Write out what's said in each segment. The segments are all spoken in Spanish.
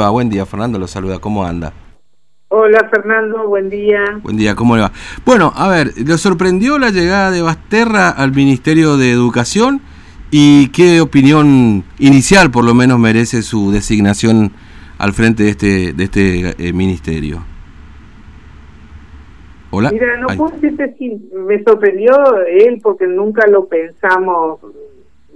Ah, buen día, Fernando, lo saluda. ¿Cómo anda? Hola, Fernando, buen día. Buen día, ¿cómo le va? Bueno, a ver, ¿le sorprendió la llegada de Basterra al Ministerio de Educación? ¿Y qué opinión inicial, por lo menos, merece su designación al frente de este, de este eh, ministerio? Hola. Mira, no puedo decirte si me sorprendió él porque nunca lo pensamos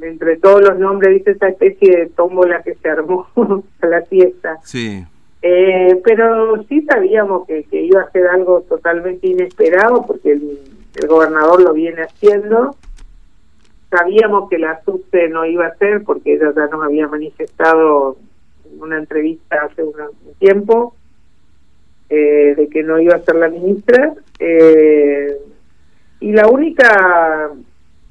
entre todos los nombres, dice esa especie de tómbola que se armó a la fiesta. Sí. Eh, pero sí sabíamos que, iba a ser algo totalmente inesperado porque el, gobernador lo viene haciendo. Sabíamos que la SUSE no iba a ser porque ella ya nos había manifestado en una entrevista hace un tiempo eh, de que no iba a ser la ministra. Eh, y la única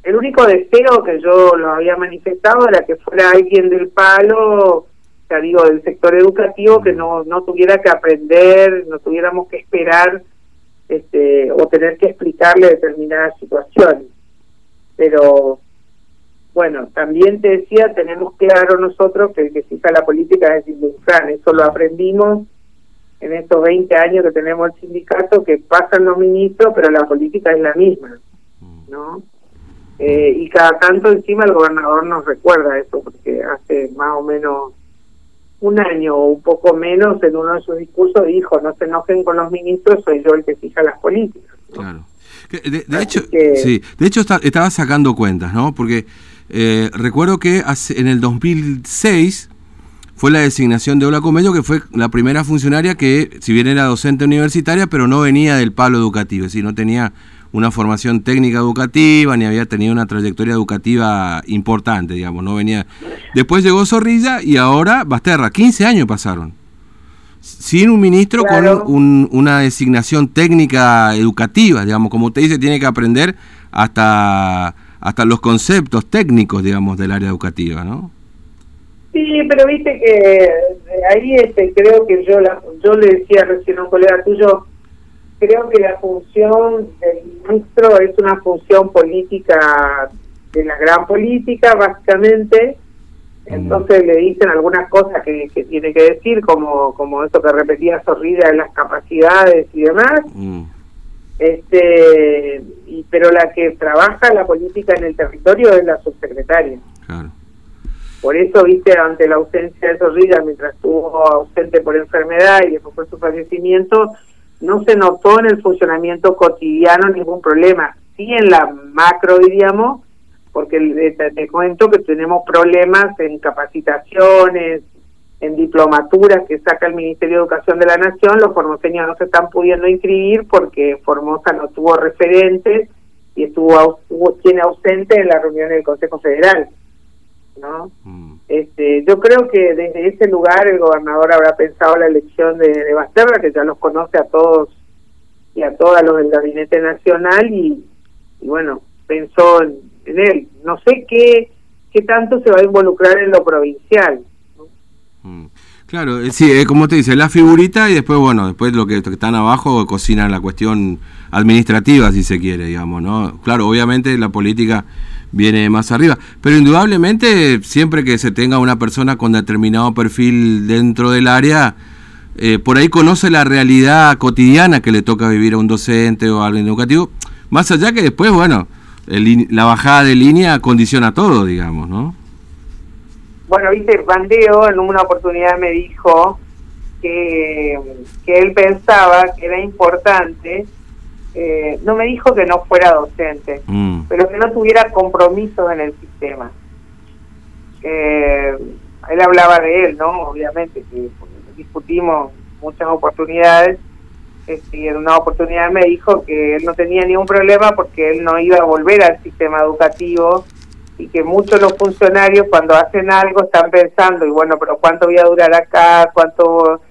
el único deseo que yo lo había manifestado era que fuera alguien del palo, ya digo, del sector educativo, que no, no tuviera que aprender, no tuviéramos que esperar este, o tener que explicarle determinadas situaciones. Pero bueno, también te decía, tenemos claro nosotros que el que fija la política es el eso lo aprendimos en estos 20 años que tenemos el sindicato, que pasan los ministros, pero la política es la misma, ¿no? Eh, y cada tanto encima el gobernador nos recuerda eso, porque hace más o menos un año o un poco menos en uno de sus discursos dijo, no se enojen con los ministros, soy yo el que fija las políticas. Claro. De, hecho, sí, de hecho estaba sacando cuentas, ¿no? Porque eh, recuerdo que en el 2006 fue la designación de Ola Comello, que fue la primera funcionaria que, si bien era docente universitaria, pero no venía del palo educativo, es decir, no tenía una formación técnica educativa, ni había tenido una trayectoria educativa importante, digamos, no venía. Después llegó Zorrilla y ahora Basterra, 15 años pasaron. Sin un ministro con una designación técnica educativa, digamos, como usted dice, tiene que aprender hasta, hasta los conceptos técnicos, digamos, del área educativa, ¿no? Sí, pero viste que ahí este, creo que yo, la, yo le decía recién a un colega tuyo, creo que la función del ministro es una función política de la gran política, básicamente. Entonces le dicen algunas cosas que, tiene que decir, como como eso que repetía Zorrilla de las capacidades y demás. Mm. Este, y, pero la que trabaja la política en el territorio es la subsecretaria. Por eso, viste, ante la ausencia de Zorrilla, mientras estuvo ausente por enfermedad y después por su fallecimiento, no se notó en el funcionamiento cotidiano ningún problema. Sí en la macro, diríamos, porque te, cuento que tenemos problemas en capacitaciones, en diplomaturas que saca el Ministerio de Educación de la Nación, los formoseños no se están pudiendo inscribir porque Formosa no tuvo referentes y estuvo, tiene ausente en la reunión del Consejo Federal. ¿no? Mm. Este, yo creo que desde ese lugar el gobernador habrá pensado la elección de, de Basterra, que ya los conoce a todos y a todas los del Gabinete Nacional, y, bueno, pensó en, él. No sé qué, qué tanto se va a involucrar en lo provincial. Mm. Claro, eh, sí, eh, como te dice, la figurita y después, bueno, después lo que, están abajo cocinan la cuestión administrativa, si se quiere, digamos, ¿no? Claro, obviamente la política viene más arriba. Pero indudablemente, siempre que se tenga una persona con determinado perfil dentro del área, eh, por ahí conoce la realidad cotidiana que le toca vivir a un docente o a alguien educativo, más allá que después, bueno, la bajada de línea condiciona todo, digamos, ¿no? Bueno, viste, Bandeo en una oportunidad me dijo que, que él pensaba que era importante eh, no me dijo que no fuera docente, mm. pero que no tuviera compromisos en el sistema. Eh, él hablaba de él, ¿no? Obviamente, que discutimos muchas oportunidades. Este, y en una oportunidad me dijo que él no tenía ningún problema porque él no iba a volver al sistema educativo y que muchos de los funcionarios cuando hacen algo están pensando, y bueno, pero ¿cuánto voy a durar acá? ¿Cuánto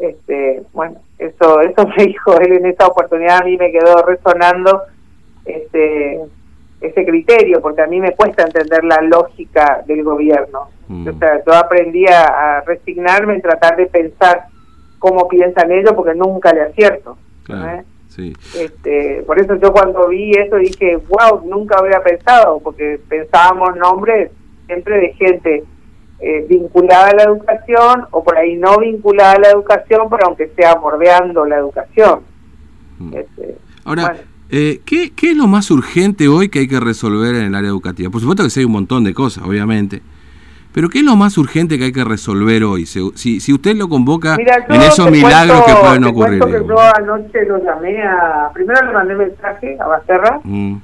este, bueno, eso eso me dijo él en esa oportunidad, a mí me quedó resonando este ese criterio, porque a mí me cuesta entender la lógica del gobierno. Mm. O sea, yo aprendí a, resignarme en tratar de pensar cómo piensan ellos, porque nunca le acierto. Este, por eso yo cuando vi eso dije, wow, nunca había pensado, porque pensábamos nombres siempre de gente eh, vinculada a la educación o por ahí no vinculada a la educación, pero aunque sea bordeando la educación. Mm. Este, Ahora, eh, ¿qué, ¿qué, es lo más urgente hoy que hay que resolver en el área educativa? Por supuesto que sí hay un montón de cosas, obviamente. Pero ¿qué es lo más urgente que hay que resolver hoy? Si, si usted lo convoca en esos milagros que pueden ocurrir. Que yo anoche lo llamé a... Primero le mandé mensaje a Basterra mm.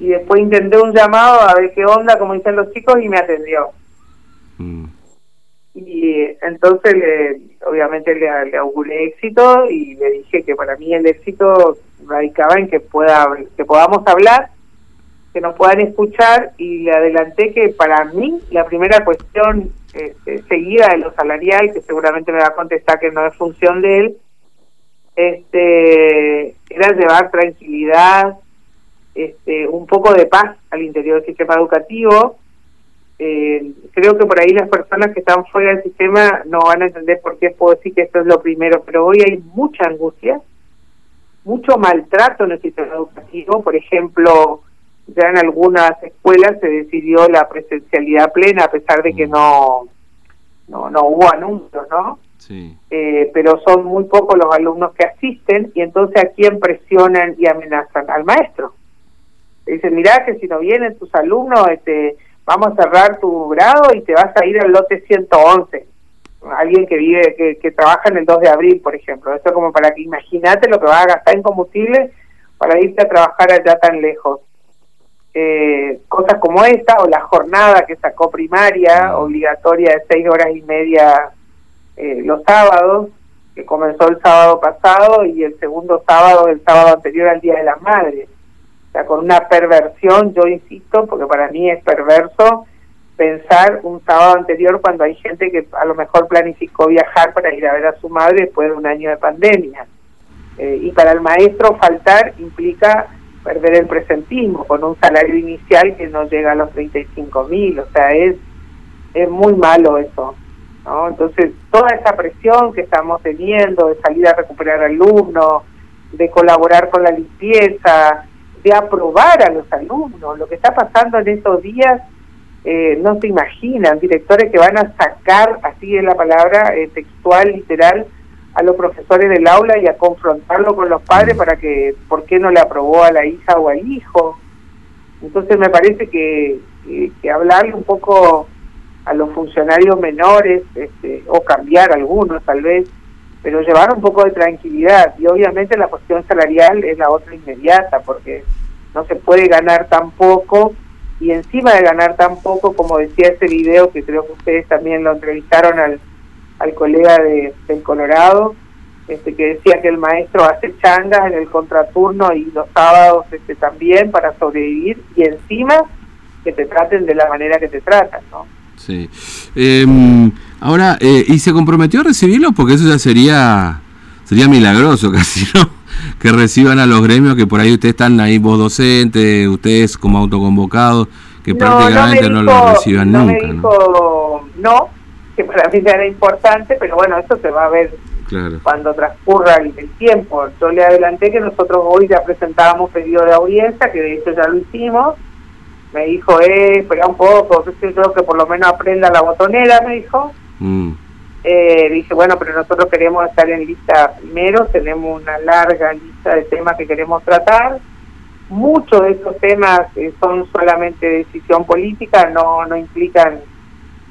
y después intenté un llamado a ver qué onda, como dicen los chicos, y me atendió. Mm. Y entonces, le, obviamente, le, le auguré éxito y le dije que para mí el éxito radicaba en que, pueda, que podamos hablar que nos puedan escuchar y le adelanté que para mí la primera cuestión este, seguida de lo salarial, que seguramente me va a contestar que no es función de él, este, era llevar tranquilidad, este, un poco de paz al interior del sistema educativo. Eh, creo que por ahí las personas que están fuera del sistema no van a entender por qué puedo decir que esto es lo primero, pero hoy hay mucha angustia, mucho maltrato en el sistema educativo, por ejemplo, ya en algunas escuelas se decidió la presencialidad plena a pesar de que mm. no no, no hubo anuncios, ¿no? Sí. Eh, pero son muy pocos los alumnos que asisten y entonces a quién presionan y amenazan al maestro. dicen, mirá que si no vienen tus alumnos, este, vamos a cerrar tu grado y te vas a ir al lote 111. Alguien que vive, que, que trabaja en el 2 de abril, por ejemplo. Eso como para que imagínate lo que vas a gastar en combustible para irte a trabajar allá tan lejos eh, cosas como esta, o la jornada que sacó primaria, obligatoria de seis horas y media eh, los sábados, que comenzó el sábado pasado y el segundo sábado, el sábado anterior al Día de las Madres. O sea, con una perversión, yo insisto, porque para mí es perverso pensar un sábado anterior cuando hay gente que a lo mejor planificó viajar para ir a ver a su madre después de un año de pandemia. Eh, y para el maestro faltar implica perder el presentismo con un salario inicial que no llega a los 35 mil, o sea, es, es muy malo eso. ¿no? Entonces, toda esa presión que estamos teniendo de salir a recuperar alumnos, de colaborar con la limpieza, de aprobar a los alumnos, lo que está pasando en estos días, eh, no se imaginan, directores que van a sacar, así es la palabra eh, textual, literal, a los profesores del aula y a confrontarlo con los padres para que, ¿por qué no le aprobó a la hija o al hijo? Entonces me parece que, que, hablarle un poco a los funcionarios menores, este, o cambiar algunos tal vez, pero llevar un poco de tranquilidad. Y obviamente la cuestión salarial es la otra inmediata, porque no se puede ganar tan poco, y encima de ganar tan poco, como decía ese video, que creo que ustedes también lo entrevistaron al al colega de, del Colorado, este, que decía que el maestro hace changas en el contraturno y los sábados este, también para sobrevivir y encima que te traten de la manera que te tratan, ¿no? Sí. Em, ahora, eh, ¿y se comprometió a recibirlos? Porque eso ya sería sería milagroso casi, ¿no? Que reciban a los gremios, que por ahí ustedes están ahí, vos docentes, ustedes como autoconvocados, que prácticamente no, lo reciban nunca. Me dijo, ¿no? Que para mí era importante, pero bueno, eso se va a ver cuando transcurra el, tiempo. Yo le adelanté que nosotros hoy ya presentábamos pedido de audiencia, que de hecho ya lo hicimos. Me dijo, eh, espera un poco, yo creo que por lo menos aprenda la botonera, me dijo. Mm. Eh, dije, bueno, pero nosotros queremos estar en lista primero, tenemos una larga lista de temas que queremos tratar. Muchos de estos temas eh, son solamente decisión política, no, no implican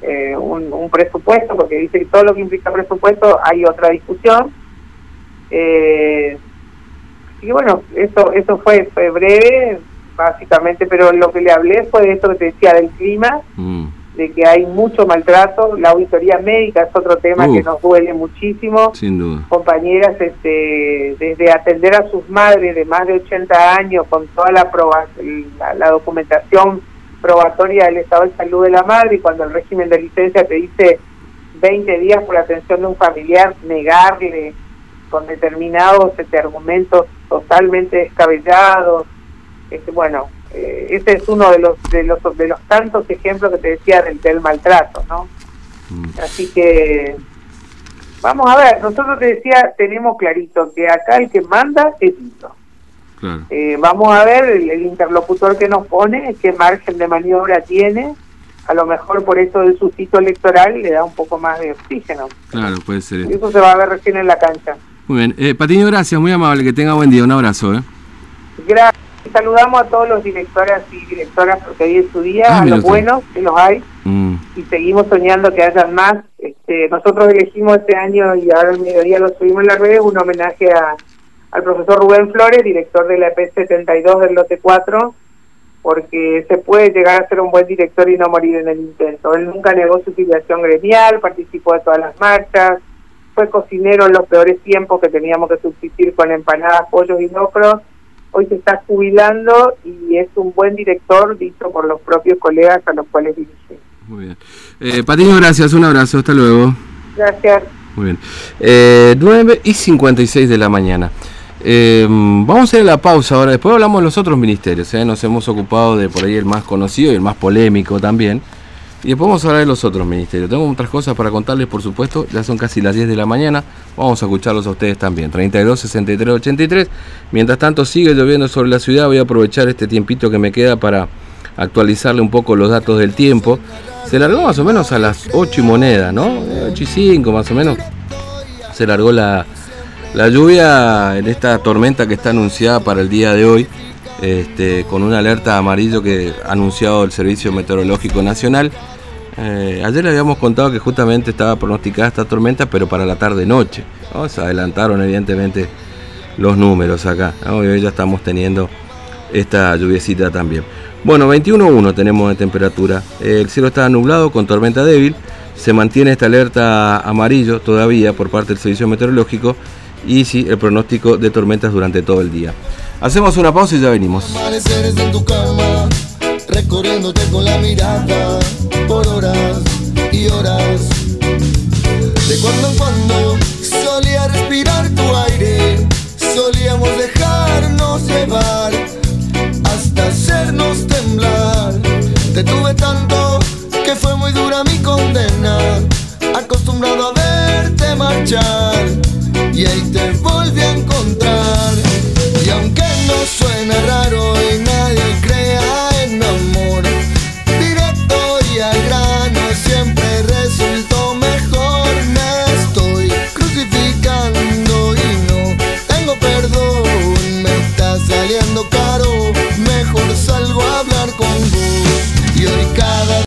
eh, un, presupuesto, porque dice que todo lo que implica presupuesto hay otra discusión. Eh, que bueno, eso, eso fue, fue breve, básicamente, pero lo que le hablé fue de esto que te decía del clima, mm. de que hay mucho maltrato, la auditoría médica es otro tema que nos duele muchísimo. Sin duda. Compañeras, este, desde atender a sus madres de más de 80 años con toda la, la, la documentación probatoria del estado de salud de la madre y cuando el régimen de licencia te dice 20 días por la atención de un familiar, negarle con determinados este, argumentos totalmente descabellados. Este, bueno, eh, ese es uno de los, de los de los tantos ejemplos que te decía del, del maltrato, ¿no? Mm. Así que vamos a ver, nosotros te decía, tenemos clarito que acá el que manda es Tito. Eh, vamos a ver el, interlocutor que nos pone, qué margen de maniobra tiene. a lo mejor por eso del sustito electoral le da un poco más de oxígeno. Claro, puede ser. Y eso se va a ver recién en la cancha. Muy bien. Eh, Patiño, gracias, muy amable, que tenga buen día, un abrazo. ¿eh? Gracias. Saludamos a todos los directoras y directoras porque hoy es su día, ah, a los buenos, que los hay, mm. y seguimos soñando que hayan más. Este, nosotros elegimos este año, y ahora el mediodía lo subimos en la red, un homenaje a, al profesor Rubén Flores, director de la EP72 del lote 4, porque se puede llegar a ser un buen director y no morir en el intento. Él nunca negó su filiación gremial, participó de todas las marchas, fue cocinero en los peores tiempos que teníamos que subsistir con empanadas, pollos y locros. Hoy se está jubilando y es un buen director, dicho por los propios colegas a los cuales dirige. Muy bien. Eh, Patiño, gracias. Un abrazo. Hasta luego. Gracias. Muy bien. Eh, 9 y 56 de la mañana. Eh, vamos a hacer la pausa ahora, después hablamos de los otros ministerios, ¿eh? nos hemos ocupado de por ahí el más conocido y el más polémico también. Y después vamos a hablar de los otros ministerios. Tengo otras cosas para contarles, por supuesto, ya son casi las 10 de la mañana, vamos a escucharlos a ustedes también. 32, 63, 83. Mientras tanto sigue lloviendo sobre la ciudad, voy a aprovechar este tiempito que me queda para actualizarle un poco los datos del tiempo. Se largó más o menos a las 8 y moneda, ¿no? 8 y 5 más o menos. Se largó la, la lluvia en esta tormenta que está anunciada para el día de hoy, este, con una alerta amarillo que ha anunciado el Servicio Meteorológico Nacional. Eh, ayer le habíamos contado que justamente estaba pronosticada esta tormenta, pero para la tarde-noche. Se adelantaron evidentemente los números acá. hoy ya estamos teniendo esta lluviecita también. Bueno, 21.1 tenemos de temperatura. El cielo está nublado con tormenta débil. Se mantiene esta alerta amarillo todavía por parte del Servicio Meteorológico y sí, el pronóstico de tormentas durante todo el día. Hacemos una pausa y ya venimos. en tu cama, recorriéndote con la mirada por horas y horas. De cuando en cuando solía respirar tu aire, solíamos dejarnos llevar hasta hacernos temblar. Te tuve tanto que fue muy dura mi condena, acostumbrado a verte marchar jej tym